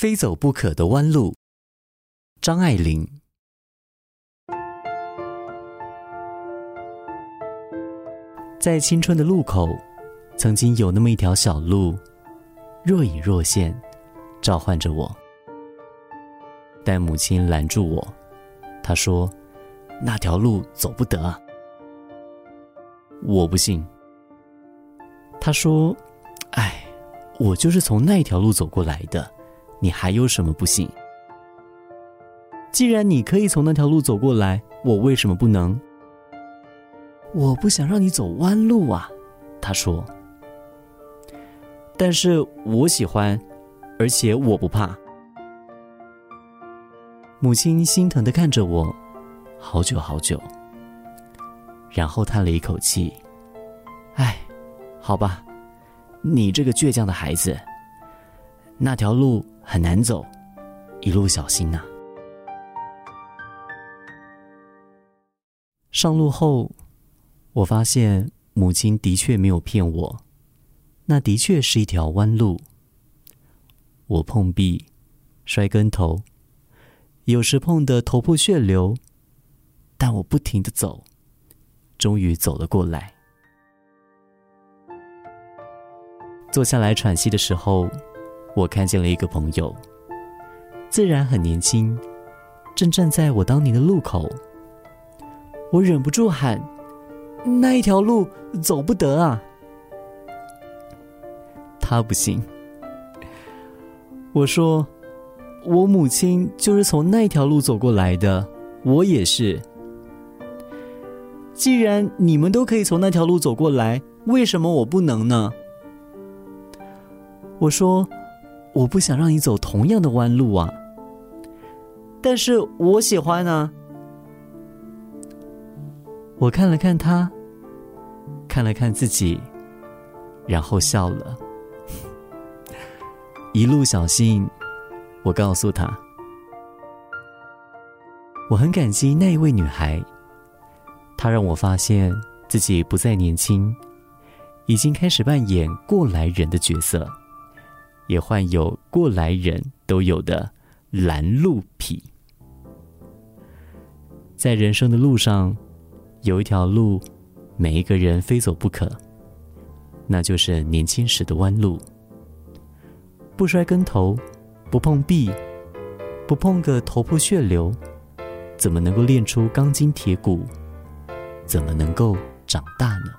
非走不可的弯路。张爱玲。在青春的路口，曾经有那么一条小路，若隐若现，召唤着我。但母亲拦住我，她说：“那条路走不得。”我不信。她说：“哎，我就是从那条路走过来的，你还有什么不信？既然你可以从那条路走过来，我为什么不能？”我不想让你走弯路啊，他说。但是我喜欢，而且我不怕。母亲心疼的看着我，好久好久，然后叹了一口气：“哎，好吧，你这个倔强的孩子，那条路很难走，一路小心呐。”上路后。我发现母亲的确没有骗我，那的确是一条弯路。我碰壁，摔跟头，有时碰得头破血流，但我不停的走，终于走了过来。坐下来喘息的时候，我看见了一个朋友，自然很年轻，正站在我当年的路口。我忍不住喊。那一条路走不得啊！他不信。我说：“我母亲就是从那条路走过来的，我也是。既然你们都可以从那条路走过来，为什么我不能呢？”我说：“我不想让你走同样的弯路啊。”但是我喜欢啊。我看了看他。看了看自己，然后笑了。一路小心，我告诉他。我很感激那一位女孩，她让我发现自己不再年轻，已经开始扮演过来人的角色，也患有过来人都有的拦路癖。在人生的路上，有一条路。每一个人非走不可，那就是年轻时的弯路。不摔跟头，不碰壁，不碰个头破血流，怎么能够练出钢筋铁骨？怎么能够长大呢？